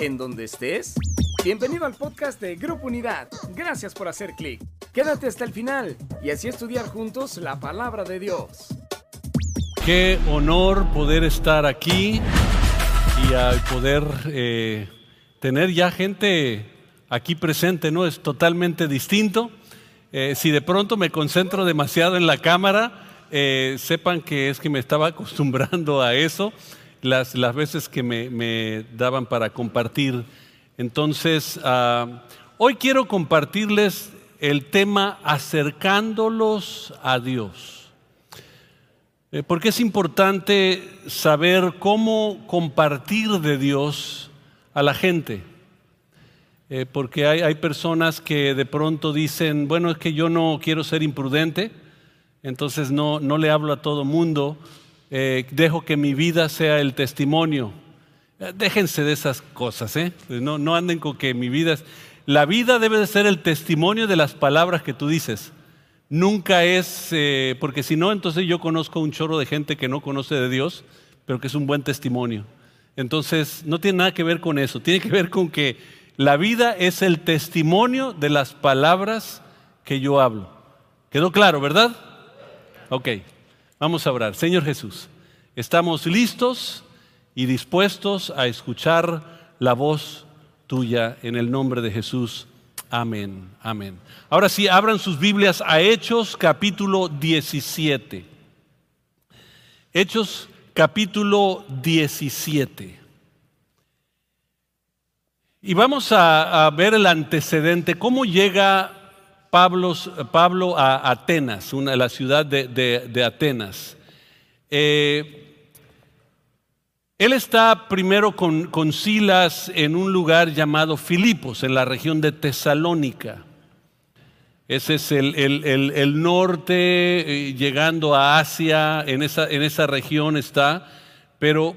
en donde estés. Bienvenido al podcast de Grupo Unidad. Gracias por hacer clic. Quédate hasta el final y así estudiar juntos la palabra de Dios. Qué honor poder estar aquí y al poder eh, tener ya gente aquí presente, ¿no? Es totalmente distinto. Eh, si de pronto me concentro demasiado en la cámara, eh, sepan que es que me estaba acostumbrando a eso las, las veces que me, daban para compartir. Entonces, ah, hoy quiero compartirles el tema acercándolos a Dios. Eh, porque es importante saber cómo compartir de Dios a la gente. Eh, porque hay, hay, personas que de pronto dicen, bueno, es que yo no quiero ser imprudente, entonces no, no le hablo a todo mundo, eh, dejo que mi vida sea el testimonio. Eh, déjense de esas cosas, ¿eh? No, no anden con que mi vida es... La vida debe de ser el testimonio de las palabras que tú dices. Nunca es, eh, porque si no, entonces yo conozco un chorro de gente que no conoce de Dios, pero que es un buen testimonio. Entonces, no tiene nada que ver con eso, tiene que ver con que la vida es el testimonio de las palabras que yo hablo. ¿Quedó claro, verdad? Ok, vamos a orar. Señor Jesús, estamos listos y dispuestos a escuchar la voz tuya en el nombre de Jesús. Amén, amén. Ahora sí, abran sus Biblias a Hechos capítulo 17. Hechos capítulo 17. Y vamos a, a ver el antecedente, cómo llega Pablo, a Atenas, la ciudad de, Atenas. Eh, él está primero con, Silas en un lugar llamado Filipos, en la región de Tesalónica. Ese es el, norte, eh, llegando a Asia, en esa, región está. Pero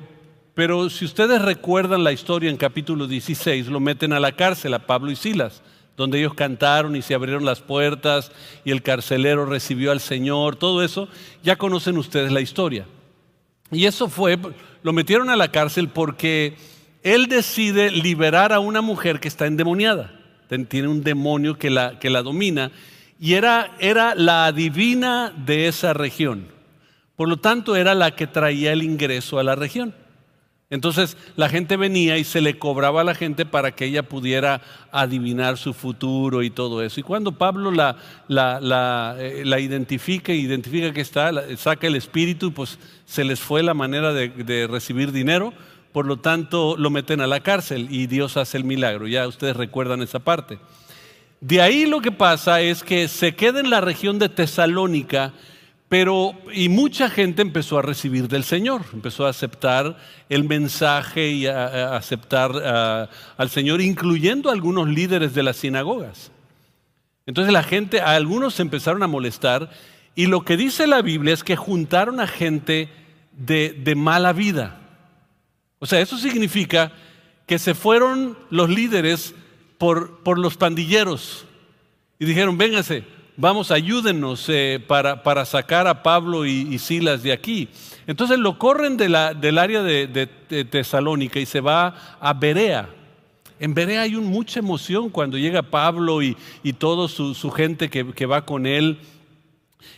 si ustedes recuerdan la historia en capítulo 16, lo meten a la cárcel a Pablo y Silas donde ellos cantaron y se abrieron las puertas y el carcelero recibió al Señor, todo eso, ya conocen ustedes la historia. Y eso fue, lo metieron a la cárcel porque él decide liberar a una mujer que está endemoniada, tiene un demonio que la, que la domina, y era, era la adivina de esa región. Por lo tanto, era la que traía el ingreso a la región. Entonces la gente venía y se le cobraba a la gente para que ella pudiera adivinar su futuro y todo eso. Y cuando Pablo la, la, eh, identifica, identifica que está, saca el espíritu, pues se les fue la manera de, de recibir dinero, por lo tanto lo meten a la cárcel y Dios hace el milagro. Ya ustedes recuerdan esa parte. De ahí lo que pasa es que se queda en la región de Tesalónica, pero, y mucha gente empezó a recibir del Señor, empezó a aceptar el mensaje y a, aceptar al Señor, incluyendo algunos líderes de las sinagogas. Entonces la gente, a algunos se empezaron a molestar y lo que dice la Biblia es que juntaron a gente de, mala vida. O sea, eso significa que se fueron los líderes por, por los pandilleros y dijeron, véngase, vamos, ayúdenos eh, para, para, sacar a Pablo y, Silas de aquí. Entonces lo corren de del área de, Tesalónica y se va a Berea. En Berea hay mucha emoción cuando llega Pablo y, y toda su, su, gente que, que va con él.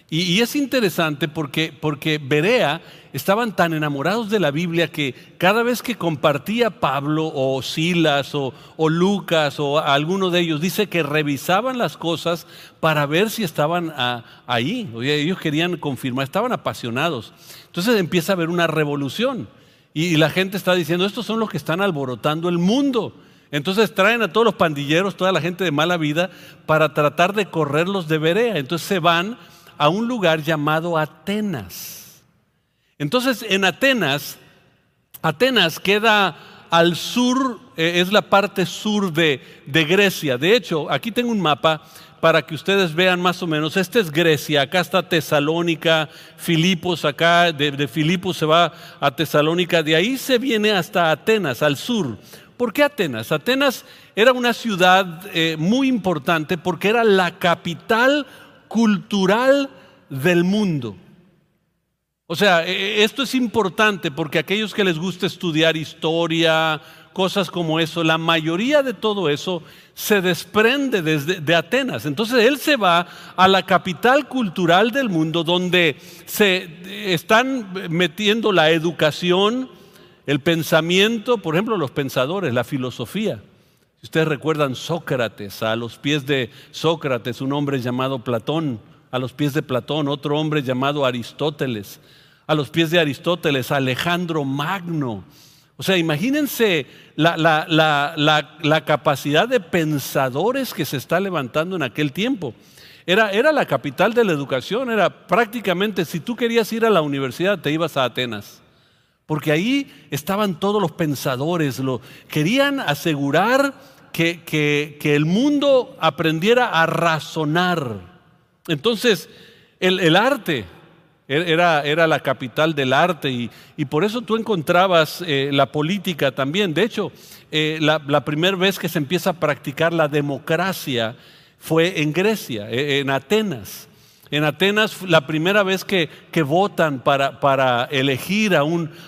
Y, es interesante porque, porque Berea estaban tan enamorados de la Biblia que cada vez que compartía Pablo o Silas o, Lucas o alguno de ellos, dice que revisaban las cosas para ver si estaban ahí. ellos querían confirmar, estaban apasionados. Entonces empieza a haber una revolución y, la gente está diciendo, estos son los que están alborotando el mundo. Entonces traen a todos los pandilleros, toda la gente de mala vida, para tratar de correrlos de Berea. Entonces se van a un lugar llamado Atenas. Entonces, en Atenas, Atenas queda al sur, eh, es la parte sur de, Grecia. De hecho, aquí tengo un mapa para que ustedes vean más o menos. Esta es Grecia, acá está Tesalónica, Filipos, acá de, Filipos se va a Tesalónica, de ahí se viene hasta Atenas, al sur. ¿Por qué Atenas? Atenas era una ciudad eh, muy importante porque era la capital cultural del mundo. O sea, e, e, esto es importante porque aquellos que les gusta estudiar historia, cosas como eso, la mayoría de todo eso se desprende desde de Atenas. Entonces él se va a la capital cultural del mundo donde se están metiendo la educación, el pensamiento, por ejemplo, los pensadores, la filosofía. Ustedes recuerdan Sócrates, a los pies de Sócrates, un hombre llamado Platón, a los pies de Platón, otro hombre llamado Aristóteles, a los pies de Aristóteles, Alejandro Magno. O sea, imagínense la, capacidad de pensadores que se está levantando en aquel tiempo. Era, era, la capital de la educación, era prácticamente, si tú querías ir a la universidad, te ibas a Atenas. Porque ahí estaban todos los pensadores, lo, querían asegurar que, que, el mundo aprendiera a razonar. Entonces, el, arte era, era, la capital del arte y, y por eso tú encontrabas eh, la política también. De hecho, eh, la, la primera vez que se empieza a practicar la democracia fue en Grecia, eh, en Atenas. En Atenas, la primera vez que, votan para, elegir a,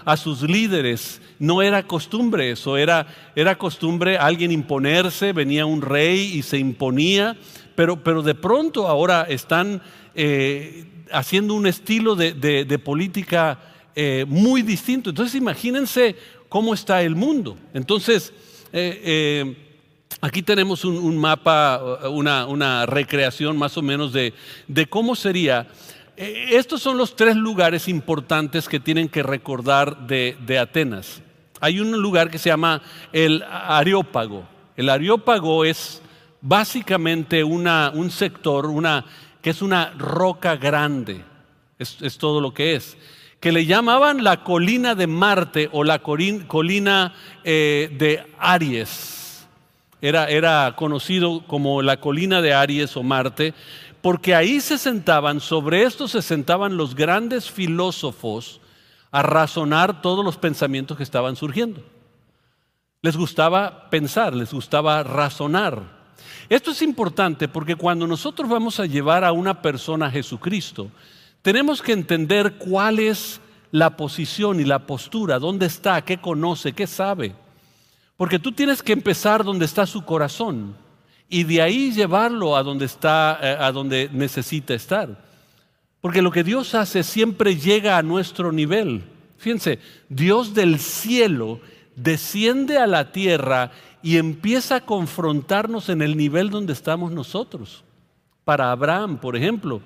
a, sus líderes, no era costumbre eso, era, era costumbre alguien imponerse, venía un rey y se imponía, pero, pero de pronto ahora están eh, haciendo un estilo de, política eh, muy distinto. Entonces imagínense cómo está el mundo. Entonces, eh, Aquí tenemos un, mapa, una, recreación más o menos de, cómo sería. Eh, estos son los tres lugares importantes que tienen que recordar de, Atenas. Hay un lugar que se llama el Areópago. El Areópago es básicamente un sector, una, que es una roca grande. Es, todo lo que es. Que le llamaban la colina de Marte o la colina eh, de Aries era, conocido como la colina de Aries o Marte, porque ahí se sentaban, sobre esto se sentaban los grandes filósofos a razonar todos los pensamientos que estaban surgiendo. Les gustaba pensar, les gustaba razonar. Esto es importante porque cuando nosotros vamos a llevar a una persona a Jesucristo, tenemos que entender cuál es la posición y la postura, dónde está, qué conoce, qué sabe. Porque tú tienes que empezar donde está su corazón y de ahí llevarlo a donde está, eh, a donde necesita estar. Porque lo que Dios hace siempre llega a nuestro nivel. Fíjense, Dios del cielo desciende a la tierra y empieza a confrontarnos en el nivel donde estamos nosotros. Para Abraham, por ejemplo,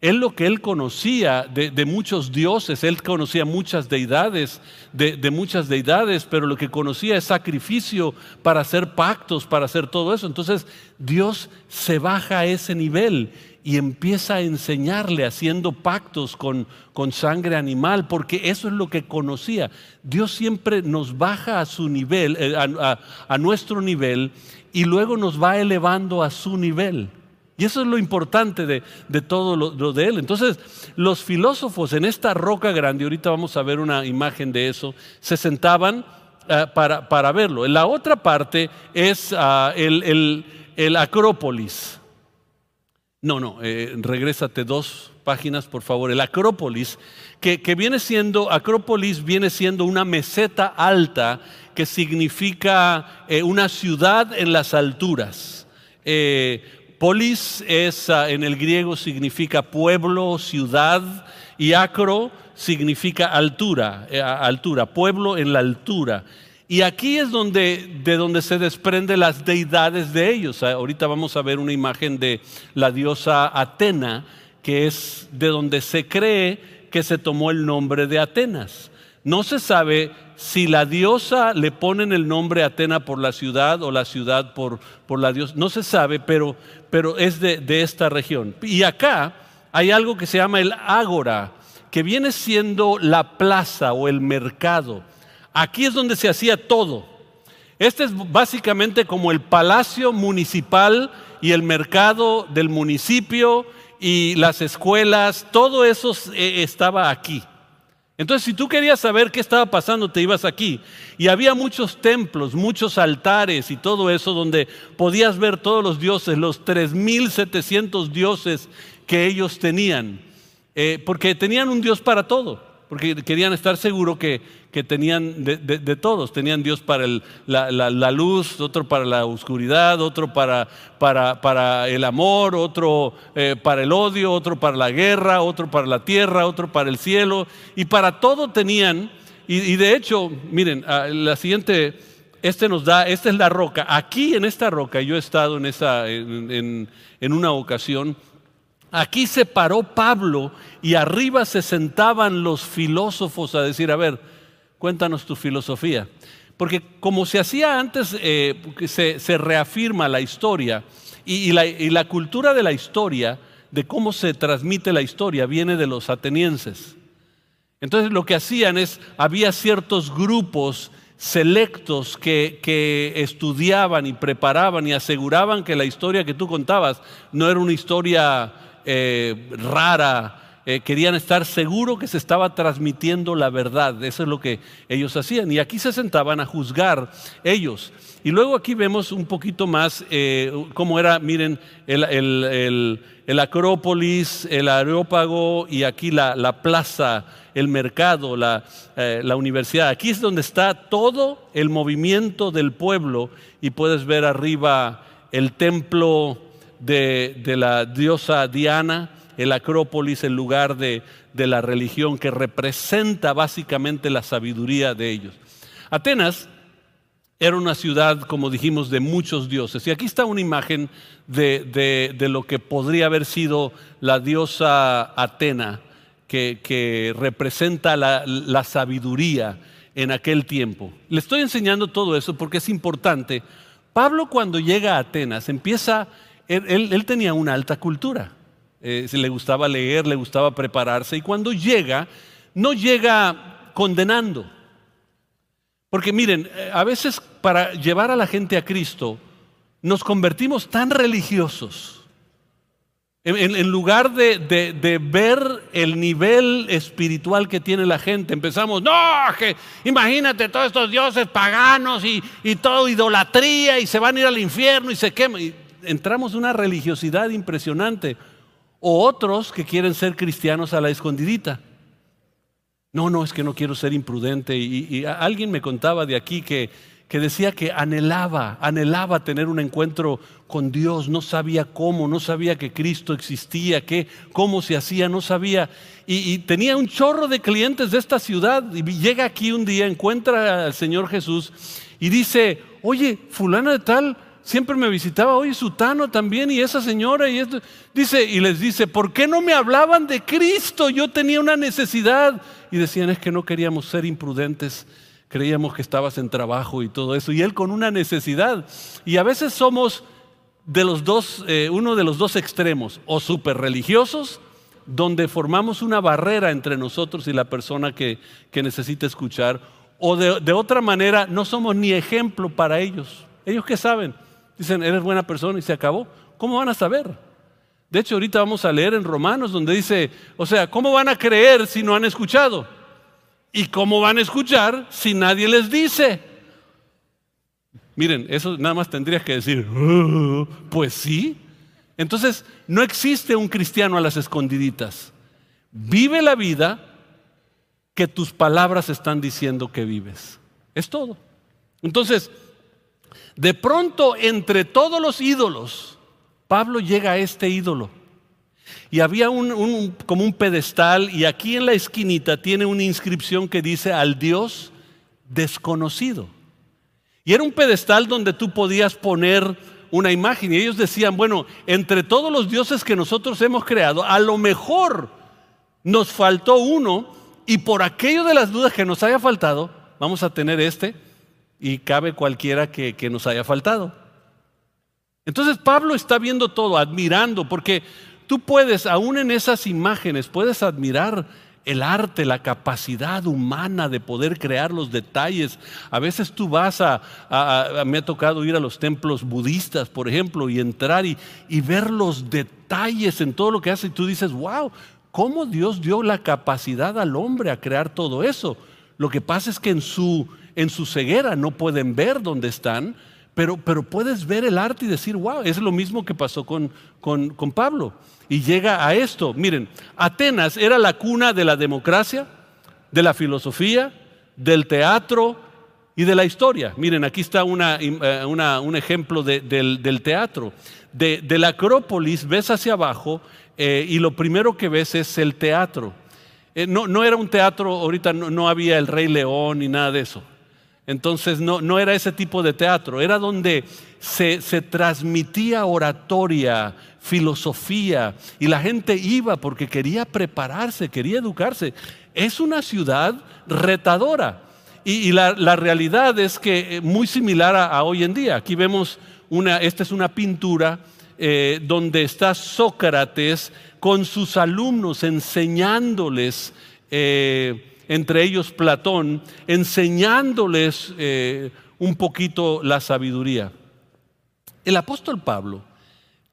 él lo que él conocía de, muchos dioses, él conocía muchas deidades, de, muchas deidades, pero lo que conocía es sacrificio para hacer pactos, para hacer todo eso. Entonces Dios se baja a ese nivel y empieza a enseñarle haciendo pactos con, con sangre animal, porque eso es lo que conocía. Dios siempre nos baja a su nivel, eh, a nuestro nivel, y luego nos va elevando a su nivel. Y eso es lo importante de, todo lo, de él. Entonces, los filósofos en esta roca grande, ahorita vamos a ver una imagen de eso, se sentaban eh, para, verlo. En la otra parte es ah, el, Acrópolis. No, no, eh, regrésate dos páginas, por favor. El Acrópolis, que, viene siendo, Acrópolis viene siendo una meseta alta que significa eh, una ciudad en las alturas. Polis es, en el griego significa pueblo, ciudad, y acro significa altura, eh, altura, pueblo en la altura. Y aquí es donde, de donde se desprende las deidades de ellos. Ah, ahorita vamos a ver una imagen de la diosa Atena, que es de donde se cree que se tomó el nombre de Atenas. No se sabe si la diosa le ponen el nombre Atena por la ciudad o la ciudad por, por la diosa. No se sabe, pero, pero es de, de esta región. Y acá hay algo que se llama el ágora, que viene siendo la plaza o el mercado. Aquí es donde se hacía todo. Este es básicamente como el palacio municipal y el mercado del municipio y las escuelas, todo eso eh, estaba aquí. Entonces, si tú querías saber qué estaba pasando, te ibas aquí. Y había muchos templos, muchos altares y todo eso donde podías ver todos los dioses, los 3.700 dioses que ellos tenían. Eh, porque tenían un Dios para todo. Porque querían estar seguros que, que tenían de, todos, tenían Dios para la, luz, otro para la oscuridad, otro para, para, para el amor, otro eh, para el odio, otro para la guerra, otro para la tierra, otro para el cielo, y para todo tenían, y, de hecho, miren, ah, la siguiente, este nos da, esta es la roca, aquí en esta roca, yo he estado en, esa, en, en una ocasión, Aquí se paró Pablo y arriba se sentaban los filósofos a decir, a ver, cuéntanos tu filosofía. Porque como se hacía antes, eh, se, reafirma la historia y, la, cultura de la historia, de cómo se transmite la historia, viene de los atenienses. Entonces lo que hacían es, había ciertos grupos selectos que, que, estudiaban y preparaban y aseguraban que la historia que tú contabas no era una historia eh, rara, eh, querían estar seguros que se estaba transmitiendo la verdad. Eso es lo que ellos hacían. Y aquí se sentaban a juzgar ellos. Y luego aquí vemos un poquito más eh, cómo era, miren, el, Acrópolis, el Areópago y aquí la, plaza, el mercado, la, la, universidad. Aquí es donde está todo el movimiento del pueblo y puedes ver arriba el templo de, la diosa Diana, el Acrópolis, el lugar de, de la religión que representa básicamente la sabiduría de ellos. Atenas era una ciudad, como dijimos, de muchos dioses. Y aquí está una imagen de, de, lo que podría haber sido la diosa Atena, que, que representa la, la, sabiduría en aquel tiempo. Le estoy enseñando todo eso porque es importante. Pablo cuando llega a Atenas empieza él, tenía una alta cultura. Eh, le gustaba leer, le gustaba prepararse. Y cuando llega, no llega condenando. Porque miren, eh, a veces para llevar a la gente a Cristo, nos convertimos tan religiosos. En, lugar de, ver el nivel espiritual que tiene la gente, empezamos, no, que imagínate todos estos dioses paganos y, y todo idolatría y se van a ir al infierno y se queman entramos en una religiosidad impresionante. O otros que quieren ser cristianos a la escondidita. No, no, es que no quiero ser imprudente. Y, alguien me contaba de aquí que, que decía que anhelaba, anhelaba tener un encuentro con Dios, no sabía cómo, no sabía que Cristo existía, que, cómo se hacía, no sabía. Y, y, tenía un chorro de clientes de esta ciudad y llega aquí un día, encuentra al Señor Jesús y dice, oye, fulano de tal, siempre me visitaba, oye, Sutano también y esa señora y esto. Dice, y les dice, ¿por qué no me hablaban de Cristo? Yo tenía una necesidad. Y decían, es que no queríamos ser imprudentes, creíamos que estabas en trabajo y todo eso. Y él con una necesidad. Y a veces somos de los dos, eh, uno de los dos extremos, o súper religiosos, donde formamos una barrera entre nosotros y la persona que, que necesita escuchar, o de, de otra manera no somos ni ejemplo para ellos. ¿Ellos qué saben? Dicen, eres buena persona y se acabó. ¿Cómo van a saber? De hecho, ahorita vamos a leer en Romanos donde dice, o sea, ¿cómo van a creer si no han escuchado? ¿Y cómo van a escuchar si nadie les dice? Miren, eso nada más tendrías que decir, oh, pues sí. Entonces, no existe un cristiano a las escondiditas. Vive la vida que tus palabras están diciendo que vives. Es todo. Entonces, de pronto, entre todos los ídolos, Pablo llega a este ídolo. Y había un, como un pedestal y aquí en la esquinita tiene una inscripción que dice al Dios desconocido. Y era un pedestal donde tú podías poner una imagen. Y ellos decían, bueno, entre todos los dioses que nosotros hemos creado, a lo mejor nos faltó uno y por aquello de las dudas que nos haya faltado, vamos a tener este y cabe cualquiera que, nos haya faltado. Entonces Pablo está viendo todo, admirando, porque tú puedes, aún en esas imágenes, puedes admirar el arte, la capacidad humana de poder crear los detalles. A veces tú vas a, me ha tocado ir a los templos budistas, por ejemplo, y entrar y, y, ver los detalles en todo lo que hace y tú dices, wow, ¿cómo Dios dio la capacidad al hombre a crear todo eso? Lo que pasa es que en su en su ceguera no pueden ver dónde están, pero, pero puedes ver el arte y decir, wow, es lo mismo que pasó con, con, con Pablo. Y llega a esto, miren, Atenas era la cuna de la democracia, de la filosofía, del teatro y de la historia. Miren, aquí está eh, un ejemplo del, teatro. De, la Acrópolis ves hacia abajo eh, y lo primero que ves es el teatro. Eh, no, era un teatro, ahorita no, había el Rey León ni nada de eso. Entonces no, no era ese tipo de teatro, era donde se, se transmitía oratoria, filosofía, y la gente iba porque quería prepararse, quería educarse. Es una ciudad retadora. Y, la, realidad es que eh, muy similar a, hoy en día. Aquí vemos una, esta es una pintura eh, donde está Sócrates con sus alumnos enseñándoles, eh, entre ellos Platón, enseñándoles un poquito la sabiduría. El apóstol Pablo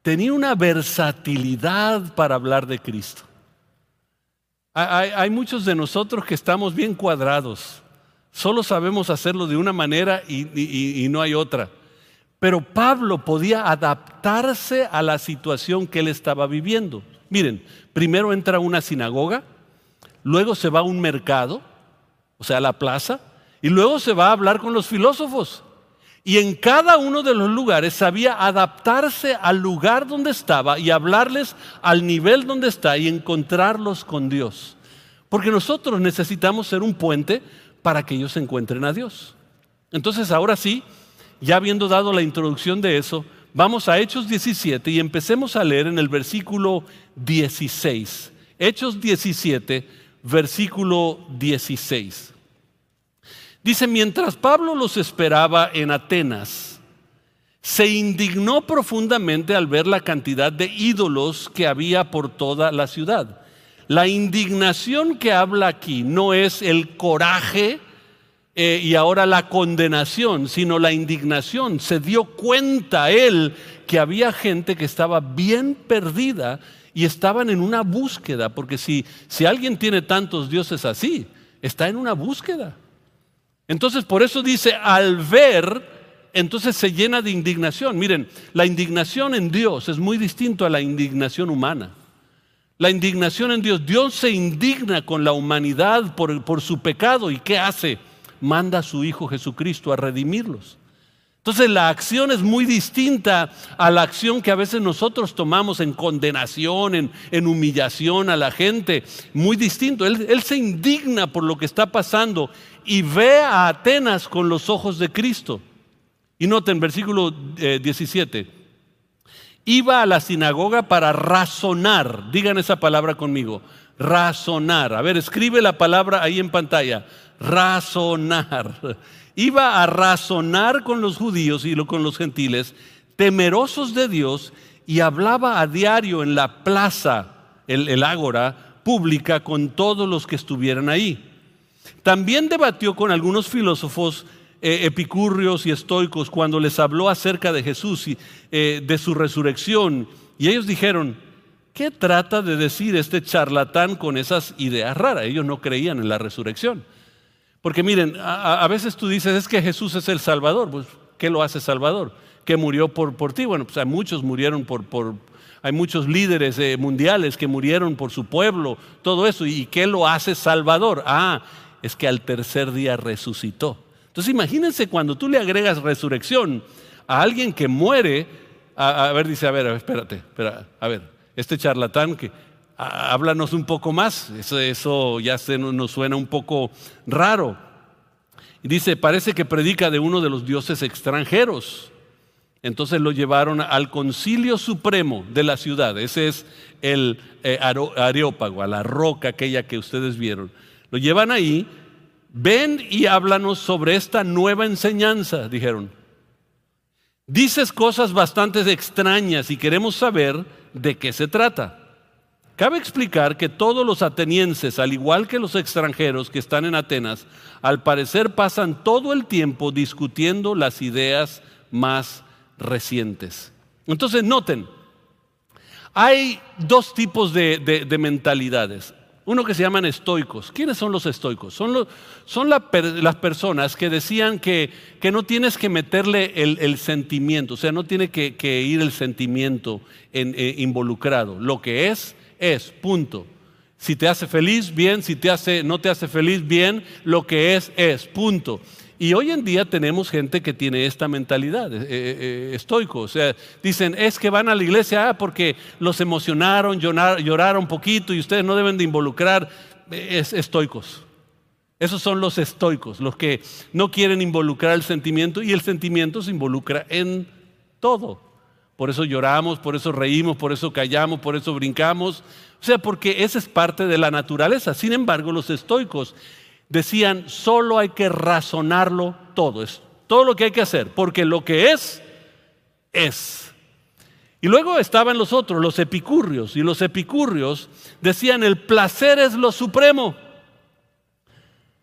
tenía una versatilidad para hablar de Cristo. Hay, muchos de nosotros que estamos bien cuadrados, solo sabemos hacerlo de una manera y, y no hay otra. Pero Pablo podía adaptarse a la situación que él estaba viviendo. Miren, primero entra una sinagoga, luego se va a un mercado, o sea, a la plaza, y luego se va a hablar con los filósofos. Y en cada uno de los lugares sabía adaptarse al lugar donde estaba y hablarles al nivel donde está y encontrarlos con Dios. Porque nosotros necesitamos ser un puente para que ellos encuentren a Dios. Entonces ahora sí, ya habiendo dado la introducción de eso, vamos a Hechos 17 y empecemos a leer en el versículo 16. Hechos 17, versículo 16. Dice, mientras Pablo los esperaba en Atenas, se indignó profundamente al ver la cantidad de ídolos que había por toda la ciudad. La indignación que habla aquí no es el coraje eh, y ahora la condenación, sino la indignación. Se dio cuenta él que había gente que estaba bien perdida y estaban en una búsqueda, porque si, si alguien tiene tantos dioses así, está en una búsqueda. Entonces, por eso dice, al ver, entonces se llena de indignación. Miren, la indignación en Dios es muy distinto a la indignación humana. La indignación en Dios, Dios se indigna con la humanidad por, por su pecado y ¿qué hace? Manda a su Hijo Jesucristo a redimirlos. Entonces la acción es muy distinta a la acción que a veces nosotros tomamos en condenación, en, humillación a la gente. Muy distinto. Él, se indigna por lo que está pasando y ve a Atenas con los ojos de Cristo. Y noten, versículo 17. Eh, Iba a la sinagoga para razonar. Digan esa palabra conmigo. Razonar. A ver, escribe la palabra ahí en pantalla. Razonar iba a razonar con los judíos y con los gentiles, temerosos de Dios, y hablaba a diario en la plaza, el, ágora pública, con todos los que estuvieran ahí. También debatió con algunos filósofos eh, epicúreos y estoicos cuando les habló acerca de Jesús y eh, de su resurrección. Y ellos dijeron, ¿qué trata de decir este charlatán con esas ideas raras? Ellos no creían en la resurrección. Porque miren, a, veces tú dices, es que Jesús es el Salvador. Pues, ¿qué lo hace Salvador? Que murió por, por ti. Bueno, pues hay muchos murieron por, por hay muchos líderes eh, mundiales que murieron por su pueblo, todo eso. ¿Y qué lo hace Salvador? Ah, es que al tercer día resucitó. Entonces imagínense cuando tú le agregas resurrección a alguien que muere, a, ver, dice, a ver, espérate, espera, a ver, este charlatán que háblanos un poco más, eso, ya se nos suena un poco raro. Dice, parece que predica de uno de los dioses extranjeros. Entonces lo llevaron al concilio supremo de la ciudad. Ese es el eh, Areópago, a la roca aquella que ustedes vieron. Lo llevan ahí, ven y háblanos sobre esta nueva enseñanza, dijeron. Dices cosas bastante extrañas y queremos saber de qué se trata. Cabe explicar que todos los atenienses, al igual que los extranjeros que están en Atenas, al parecer pasan todo el tiempo discutiendo las ideas más recientes. Entonces, noten, hay dos tipos de, mentalidades. Uno que se llaman estoicos. ¿Quiénes son los estoicos? Son, son las personas que decían que, que, no tienes que meterle el, sentimiento, o sea, no tiene que, ir el sentimiento en, eh, involucrado. Lo que es, es, punto. Si te hace feliz, bien. Si te hace, no te hace feliz, bien. Lo que es, es. Punto. Y hoy en día tenemos gente que tiene esta mentalidad, eh, eh, eh, estoico. O sea, dicen, es que van a la iglesia ah, porque los emocionaron, lloraron un poquito y ustedes no deben de involucrar. Es, estoicos. Esos son los estoicos, los que no quieren involucrar el sentimiento y el sentimiento se involucra en todo. Por eso lloramos, por eso reímos, por eso callamos, por eso brincamos. O sea, porque esa es parte de la naturaleza. Sin embargo, los estoicos decían, solo hay que razonarlo todo, es todo lo que hay que hacer, porque lo que es, es. Y luego estaban los otros, los epicurrios, y los epicurrios decían, el placer es lo supremo.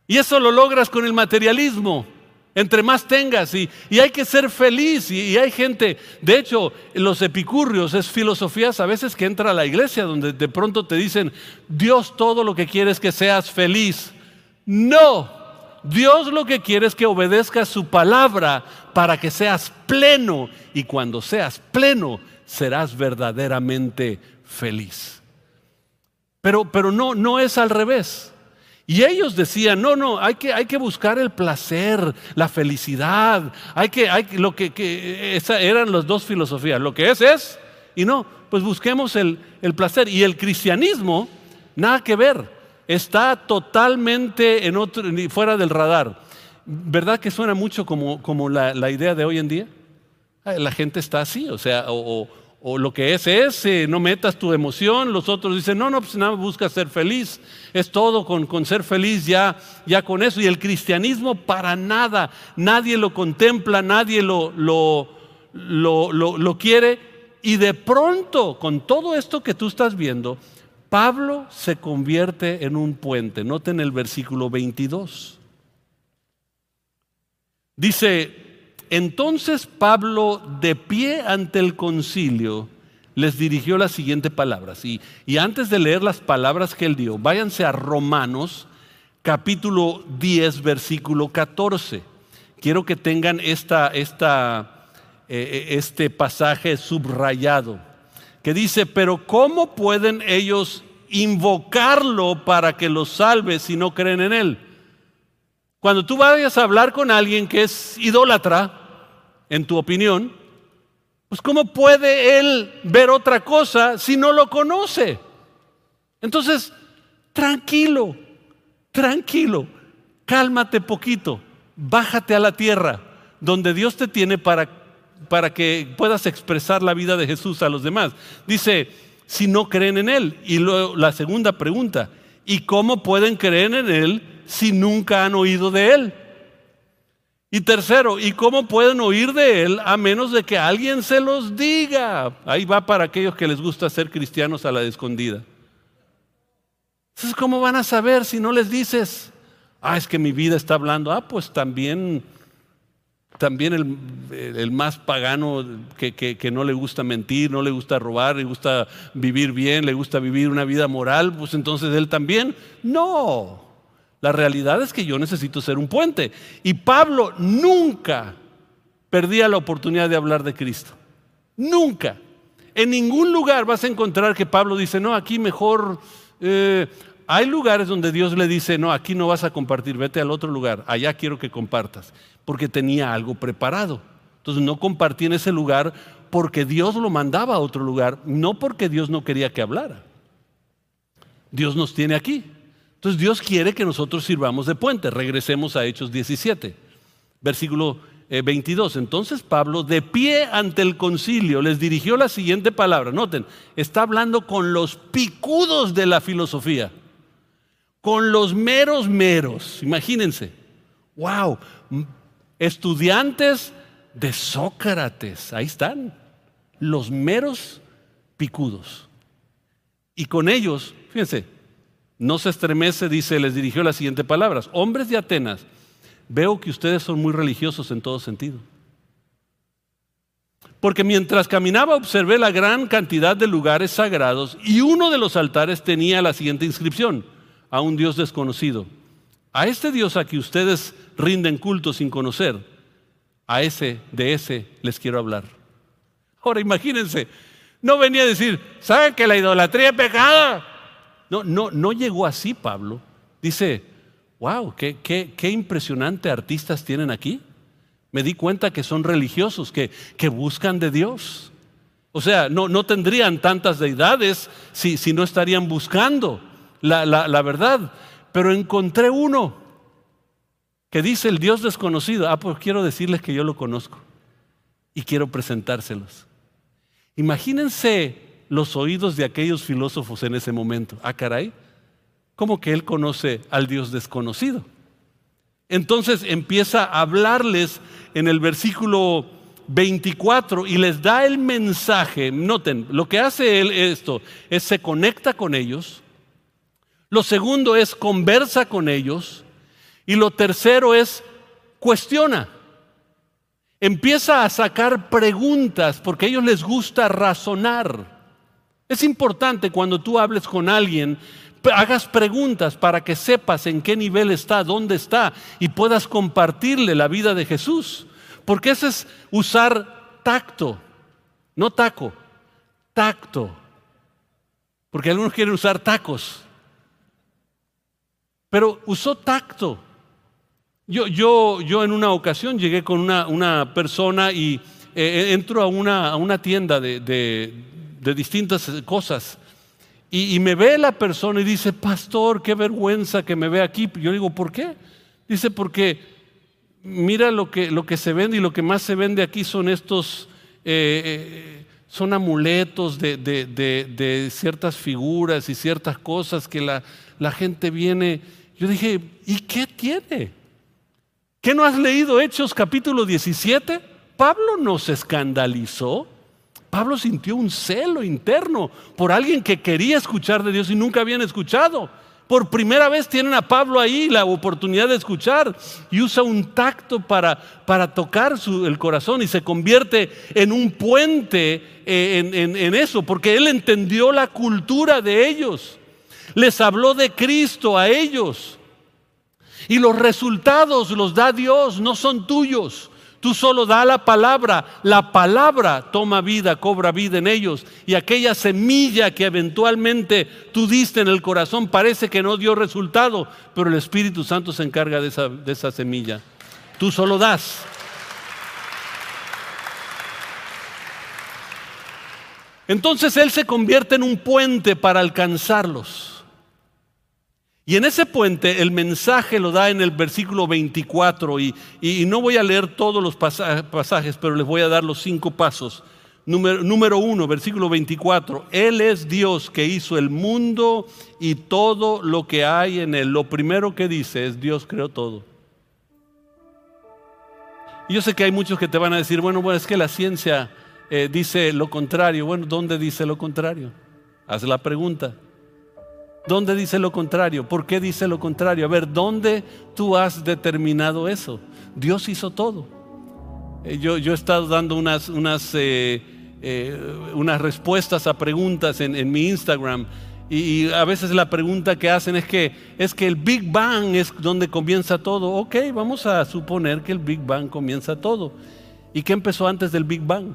Y eso lo logras con el materialismo. Entre más tengas y, hay que ser feliz y, hay gente, de hecho, los epicurrios es filosofías a veces que entra a la iglesia donde de pronto te dicen, Dios todo lo que quiere es que seas feliz. No, Dios lo que quiere es que obedezcas su palabra para que seas pleno y cuando seas pleno serás verdaderamente feliz. Pero, pero no, no es al revés. Y ellos decían, no, no, hay que, hay que buscar el placer, la felicidad, hay que, hay, lo que, que eran las dos filosofías, lo que es es, y no, pues busquemos el, el placer. Y el cristianismo, nada que ver está totalmente en otro, fuera del radar. ¿Verdad que suena mucho como, como la, idea de hoy en día? La gente está así, o sea, o, lo que es es, eh, no metas tu emoción, los otros dicen, no, no, pues nada, busca ser feliz, es todo con, con ser feliz ya, ya con eso. Y el cristianismo para nada, nadie lo contempla, nadie lo, lo, lo, lo quiere. Y de pronto, con todo esto que tú estás viendo, Pablo se convierte en un puente. Noten el versículo 22. Dice, entonces Pablo de pie ante el concilio les dirigió las siguientes palabras. Y, antes de leer las palabras que él dio, váyanse a Romanos capítulo 10, versículo 14. Quiero que tengan esta, esta, eh, eh, este pasaje subrayado que dice, pero ¿cómo pueden ellos invocarlo para que los salve si no creen en él? Cuando tú vayas a hablar con alguien que es idólatra, en tu opinión, pues ¿cómo puede él ver otra cosa si no lo conoce? Entonces, tranquilo, tranquilo, cálmate poquito, bájate a la tierra, donde Dios te tiene para para que puedas expresar la vida de Jesús a los demás. Dice, si no creen en Él. Y luego la segunda pregunta, ¿y cómo pueden creer en Él si nunca han oído de Él? Y tercero, ¿y cómo pueden oír de Él a menos de que alguien se los diga? Ahí va para aquellos que les gusta ser cristianos a la escondida. Entonces, ¿cómo van a saber si no les dices? Ah, es que mi vida está hablando. Ah, pues también también el, más pagano que, no le gusta mentir, no le gusta robar, le gusta vivir bien, le gusta vivir una vida moral, pues entonces él también. No, la realidad es que yo necesito ser un puente. Y Pablo nunca perdía la oportunidad de hablar de Cristo. Nunca. En ningún lugar vas a encontrar que Pablo dice, no, aquí mejor... Eh, hay lugares donde Dios le dice, no, aquí no vas a compartir, vete al otro lugar, allá quiero que compartas porque tenía algo preparado. Entonces no compartí en ese lugar porque Dios lo mandaba a otro lugar, no porque Dios no quería que hablara. Dios nos tiene aquí. Entonces Dios quiere que nosotros sirvamos de puente. Regresemos a Hechos 17, versículo 22. Eh, Entonces Pablo, de pie ante el concilio, les dirigió la siguiente palabra. Noten, está hablando con los picudos de la filosofía, con los meros meros. Imagínense. Wow, estudiantes de Sócrates, ahí están, los meros picudos. Y con ellos, fíjense, no se estremece, dice, les dirigió las siguientes palabras, hombres de Atenas, veo que ustedes son muy religiosos en todo sentido. Porque mientras caminaba observé la gran cantidad de lugares sagrados y uno de los altares tenía la siguiente inscripción, a un Dios desconocido. A este Dios a que ustedes rinden culto sin conocer, a ese, de ese les quiero hablar. Ahora imagínense, no venía a decir, ¿saben que la idolatría es pecado? No, no, no llegó así Pablo. Dice, wow, qué, qué, impresionante artistas tienen aquí. Me di cuenta que son religiosos, que, buscan de Dios. O sea, no, tendrían tantas deidades si, si no estarían buscando la, la, verdad. Pero encontré uno que dice el Dios desconocido. Ah, pues quiero decirles que yo lo conozco y quiero presentárselos. Imagínense los oídos de aquellos filósofos en ese momento. Ah, caray, ¿cómo que él conoce al Dios desconocido? Entonces empieza a hablarles en el versículo 24 y les da el mensaje. Noten, lo que hace él esto es se conecta con ellos. Lo segundo es conversa con ellos. Y lo tercero es cuestiona. Empieza a sacar preguntas porque a ellos les gusta razonar. Es importante cuando tú hables con alguien, hagas preguntas para que sepas en qué nivel está, dónde está y puedas compartirle la vida de Jesús. Porque ese es usar tacto, no taco, tacto. Porque algunos quieren usar tacos. Pero usó tacto. Yo, yo, yo en una ocasión llegué con una, una persona y eh, entro a una, a una tienda de, distintas cosas. Y, me ve la persona y dice, pastor, qué vergüenza que me ve aquí. Yo digo, ¿por qué? Dice, porque mira lo que, lo que se vende y lo que más se vende aquí son estos, eh, eh, son amuletos de, ciertas figuras y ciertas cosas que la, la gente viene. Yo dije, ¿y qué tiene? ¿Qué no has leído Hechos capítulo 17? Pablo no se escandalizó. Pablo sintió un celo interno por alguien que quería escuchar de Dios y nunca habían escuchado. Por primera vez tienen a Pablo ahí la oportunidad de escuchar y usa un tacto para, para tocar el corazón y se convierte en un puente eh, en, en eso, porque él entendió la cultura de ellos. Les habló de Cristo a ellos. Y los resultados los da Dios, no son tuyos. Tú solo da la palabra, la palabra toma vida, cobra vida en ellos. Y aquella semilla que eventualmente tú diste en el corazón parece que no dio resultado, pero el Espíritu Santo se encarga de esa, de esa semilla. Tú solo das. Entonces Él se convierte en un puente para alcanzarlos. Y en ese puente el mensaje lo da en el versículo 24 y, no voy a leer todos los pasajes, pero les voy a dar los cinco pasos. Número, número uno, versículo 24, Él es Dios que hizo el mundo y todo lo que hay en él. Lo primero que dice es Dios creó todo. Yo sé que hay muchos que te van a decir, bueno, bueno, es que la ciencia eh, dice lo contrario. Bueno, ¿dónde dice lo contrario? Haz la pregunta. ¿Dónde dice lo contrario? ¿Por qué dice lo contrario? A ver, ¿dónde tú has determinado eso? Dios hizo todo. Eh, yo, yo he estado dando unas, unas, eh, eh, unas respuestas a preguntas en, mi Instagram y, a veces la pregunta que hacen es que, es que el Big Bang es donde comienza todo. Ok, vamos a suponer que el Big Bang comienza todo. ¿Y qué empezó antes del Big Bang?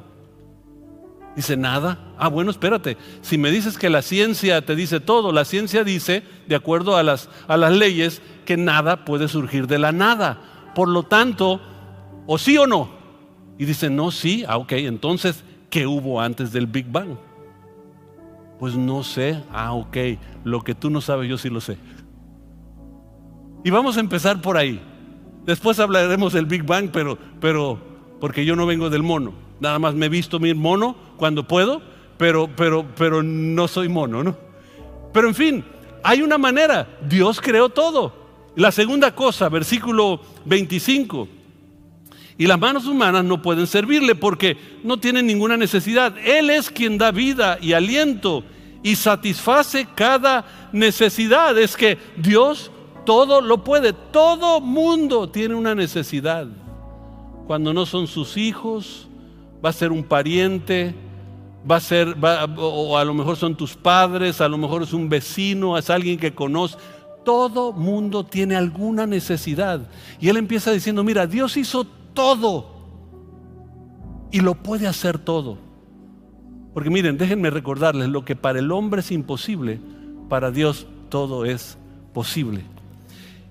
Dice, nada. Ah, bueno, espérate. Si me dices que la ciencia te dice todo, la ciencia dice, de acuerdo a las, a las leyes, que nada puede surgir de la nada. Por lo tanto, o sí o no. Y dice, no, sí. Ah, ok. Entonces, ¿qué hubo antes del Big Bang? Pues no sé. Ah, ok. Lo que tú no sabes, yo sí lo sé. Y vamos a empezar por ahí. Después hablaremos del Big Bang, pero, pero, porque yo no vengo del mono. Nada más me he visto mi mono cuando puedo, pero, pero, pero no soy mono, ¿no? Pero en fin, hay una manera. Dios creó todo. La segunda cosa, versículo 25. Y las manos humanas no pueden servirle porque no tienen ninguna necesidad. Él es quien da vida y aliento y satisface cada necesidad. Es que Dios todo lo puede. Todo mundo tiene una necesidad. Cuando no son sus hijos, va a ser un pariente, va a ser, o a lo mejor son tus padres, a lo mejor es un vecino, es alguien que conoce. Todo mundo tiene alguna necesidad. Y él empieza diciendo, mira, Dios hizo todo y lo puede hacer todo. Porque miren, déjenme recordarles, lo que para el hombre es imposible, Para Dios todo es posible.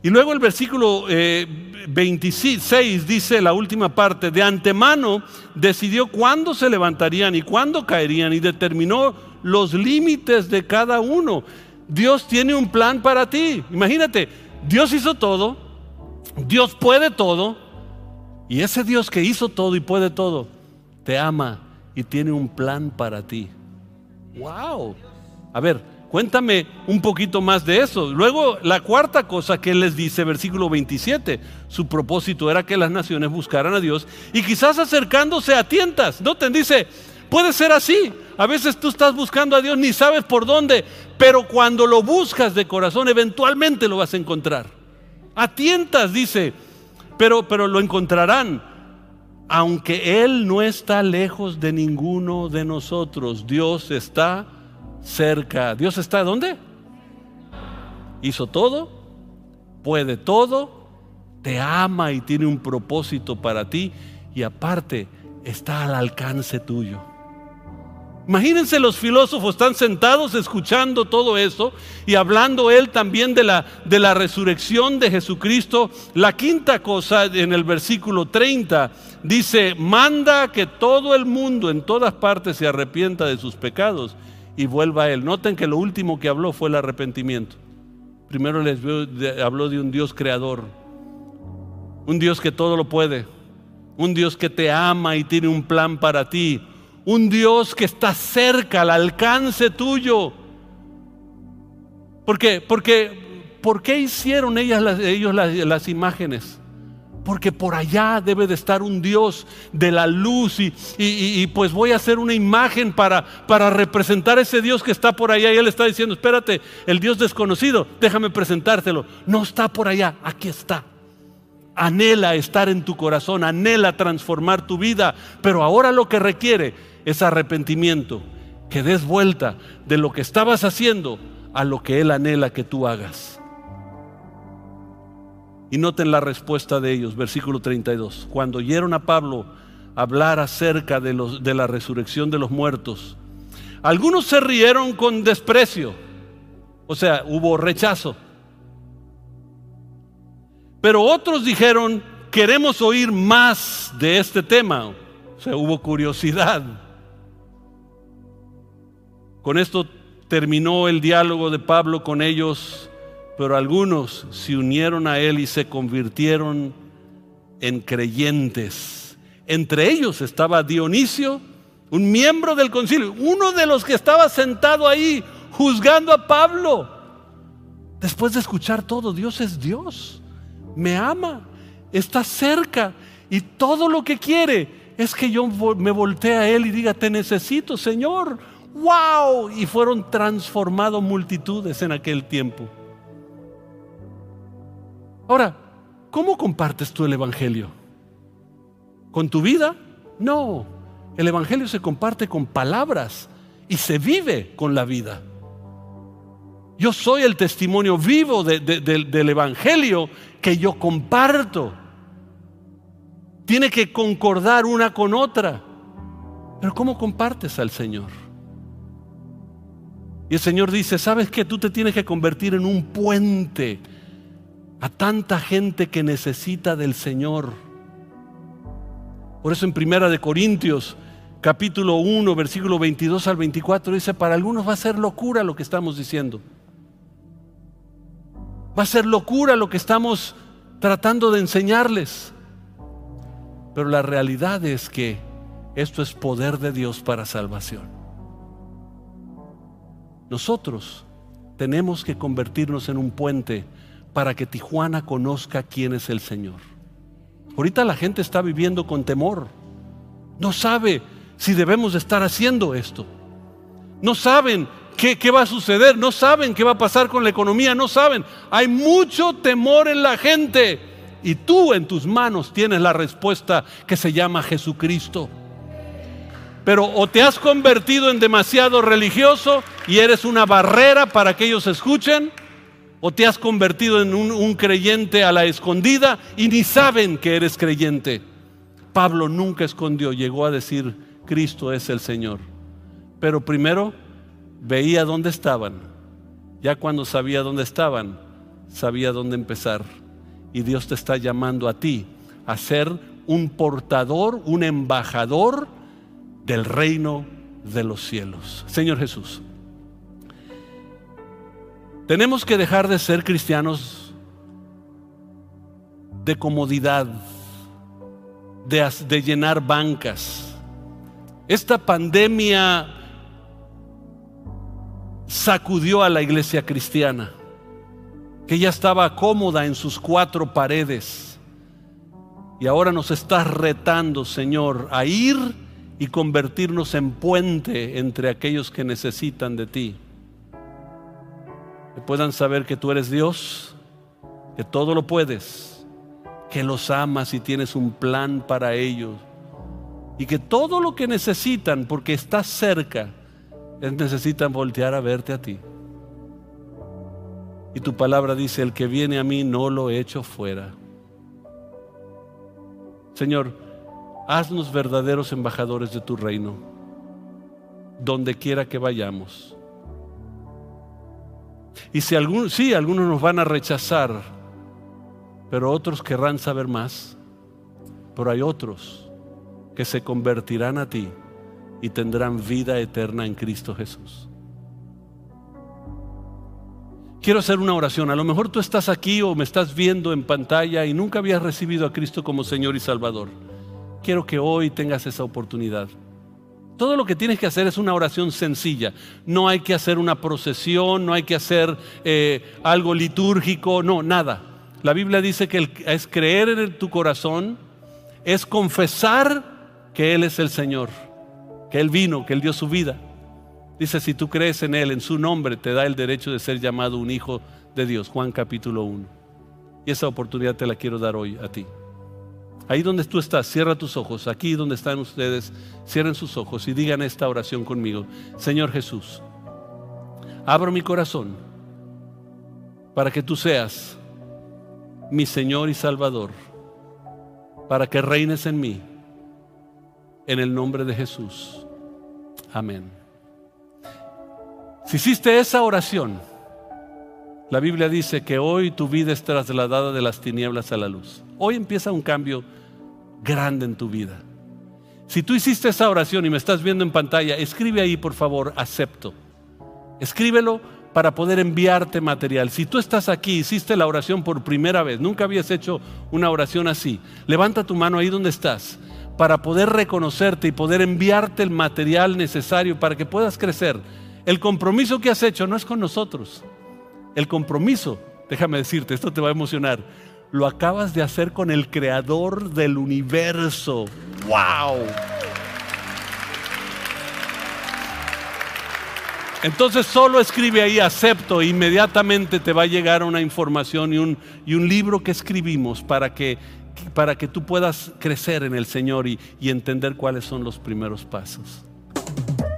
Y luego el versículo 26 eh, dice la última parte, de antemano decidió cuándo se levantarían y cuándo caerían y determinó los límites de cada uno. Dios tiene un plan para ti. Imagínate, Dios hizo todo, Dios puede todo, y ese Dios que hizo todo y puede todo, te ama y tiene un plan para ti. ¡Wow! A ver, Cuéntame un poquito más de eso. Luego, la cuarta cosa que él les dice, versículo 27, su propósito era que las naciones buscaran a Dios y quizás acercándose a tientas. ¿No te dice? Puede ser así. A veces tú estás buscando a Dios ni sabes por dónde, pero cuando lo buscas de corazón, eventualmente lo vas a encontrar. A tientas, dice, pero, pero lo encontrarán. Aunque Él no está lejos de ninguno de nosotros, Dios está cerca. ¿Dios está dónde? Hizo todo, puede todo, te ama y tiene un propósito para ti y aparte está al alcance tuyo. Imagínense los filósofos están sentados escuchando todo eso y hablando él también de la, de la resurrección de Jesucristo. La quinta cosa en el versículo 30 dice, manda que todo el mundo en todas partes se arrepienta de sus pecados y vuelva a Él. Noten que lo último que habló fue el arrepentimiento. Primero les habló de un Dios creador, un Dios que todo lo puede, un Dios que te ama y tiene un plan para ti, un Dios que está cerca, al alcance tuyo. ¿Por qué? Porque, ¿por qué hicieron ellas, ellos las imágenes? Porque por allá debe de estar un Dios de la luz y, pues voy a hacer una imagen para, para representar ese Dios que está por allá. Y él está diciendo, espérate, el Dios desconocido, déjame presentártelo. No está por allá, aquí está. Anhela estar en tu corazón, anhela transformar tu vida, pero ahora lo que requiere es arrepentimiento, que des vuelta de lo que estabas haciendo a lo que Él anhela que tú hagas. Y noten la respuesta de ellos, versículo 32. Cuando oyeron a Pablo hablar acerca de, los, de la resurrección de los muertos, algunos se rieron con desprecio, o sea, hubo rechazo. Pero otros dijeron, queremos oír más de este tema, o sea, hubo curiosidad. Con esto terminó el diálogo de Pablo con ellos pero algunos se unieron a él y se convirtieron en creyentes. Entre ellos estaba Dionisio, un miembro del concilio, uno de los que estaba sentado ahí juzgando a Pablo. Después de escuchar todo, Dios es Dios, me ama, está cerca y todo lo que quiere es que yo me voltee a Él y diga, te necesito, Señor. ¡Wow! Y fueron transformados multitudes en aquel tiempo. Ahora, ¿cómo compartes tú el Evangelio? ¿Con tu vida? No, el Evangelio se comparte con palabras y se vive con la vida. Yo soy el testimonio vivo del Evangelio que yo comparto. Tiene que concordar una con otra. Pero ¿cómo compartes al Señor? Y el Señor dice, ¿sabes qué? Tú te tienes que convertir en un puente a tanta gente que necesita del Señor. Por eso en Primera de Corintios, capítulo 1, versículo 22 al 24 dice, para algunos va a ser locura lo que estamos diciendo. Va a ser locura lo que estamos tratando de enseñarles. Pero la realidad es que esto es poder de Dios para salvación. Nosotros tenemos que convertirnos en un puente para que Tijuana conozca quién es el Señor. Ahorita la gente está viviendo con temor. No sabe si debemos estar haciendo esto. No saben qué, va a suceder. No saben qué va a pasar con la economía. No saben. Hay mucho temor en la gente. Y tú en tus manos tienes la respuesta que se llama Jesucristo. Pero o te has convertido en demasiado religioso y eres una barrera para que ellos escuchen o te has convertido en un, creyente a la escondida y ni saben que eres creyente. Pablo nunca escondió, llegó a decir, Cristo es el Señor. Pero primero veía dónde estaban Ya cuando sabía dónde estaban, sabía dónde empezar. Y Dios te está llamando a ti a ser un portador, un embajador del reino de los cielos. Señor Jesús, tenemos que dejar de ser cristianos de comodidad, de, llenar bancas. Esta pandemia sacudió a la iglesia cristiana, que ya estaba cómoda en sus cuatro paredes. Y ahora nos estás retando, Señor, a ir y convertirnos en puente entre aquellos que necesitan de ti. Que puedan saber que tú eres Dios, que todo lo puedes, que los amas y tienes un plan para ellos. Y que todo lo que necesitan, porque estás cerca, necesitan voltear a verte a ti. Y tu palabra dice, el que viene a mí no lo echo fuera. Señor, haznos verdaderos embajadores de tu reino, donde quiera que vayamos. Y si algunos, sí, algunos nos van a rechazar, pero otros querrán saber más, pero hay otros que se convertirán a ti y tendrán vida eterna en Cristo Jesús. Quiero hacer una oración. A lo mejor tú estás aquí o me estás viendo en pantalla y nunca habías recibido a Cristo como Señor y Salvador. Quiero que hoy tengas esa oportunidad. Todo lo que tienes que hacer es una oración sencilla. No hay que hacer una procesión, no hay que hacer eh, algo litúrgico, no, nada. La Biblia dice que es creer en tu corazón, es confesar que Él es el Señor que Él vino, que Él dio su vida. Dice, si tú crees en Él, en su nombre, te da el derecho de ser llamado un hijo de Dios. Juan capítulo 1. Y esa oportunidad te la quiero dar hoy a ti. Ahí donde tú estás, cierra tus ojos. Aquí donde están ustedes, cierren sus ojos y digan esta oración conmigo. Señor Jesús, abro mi corazón para que tú seas mi Señor y Salvador, para que reines en mí en el nombre de Jesús. Amén. Si hiciste esa oración, la Biblia dice que hoy tu vida es trasladada de las tinieblas a la luz. Hoy empieza un cambio grande en tu vida. Si tú hiciste esa oración y me estás viendo en pantalla, escribe ahí por favor, acepto. Escríbelo para poder enviarte material. Si tú estás aquí, hiciste la oración por primera vez, nunca habías hecho una oración así, levanta tu mano ahí donde estás para poder reconocerte y poder enviarte el material necesario para que puedas crecer. El compromiso que has hecho no es con nosotros. El compromiso, déjame decirte, esto te va a emocionar, lo acabas de hacer con el creador del universo. ¡Wow! Entonces solo escribe ahí acepto, inmediatamente te va a llegar una información y un, y un libro que escribimos para que para que tú puedas crecer en el Señor y, y entender cuáles son los primeros pasos.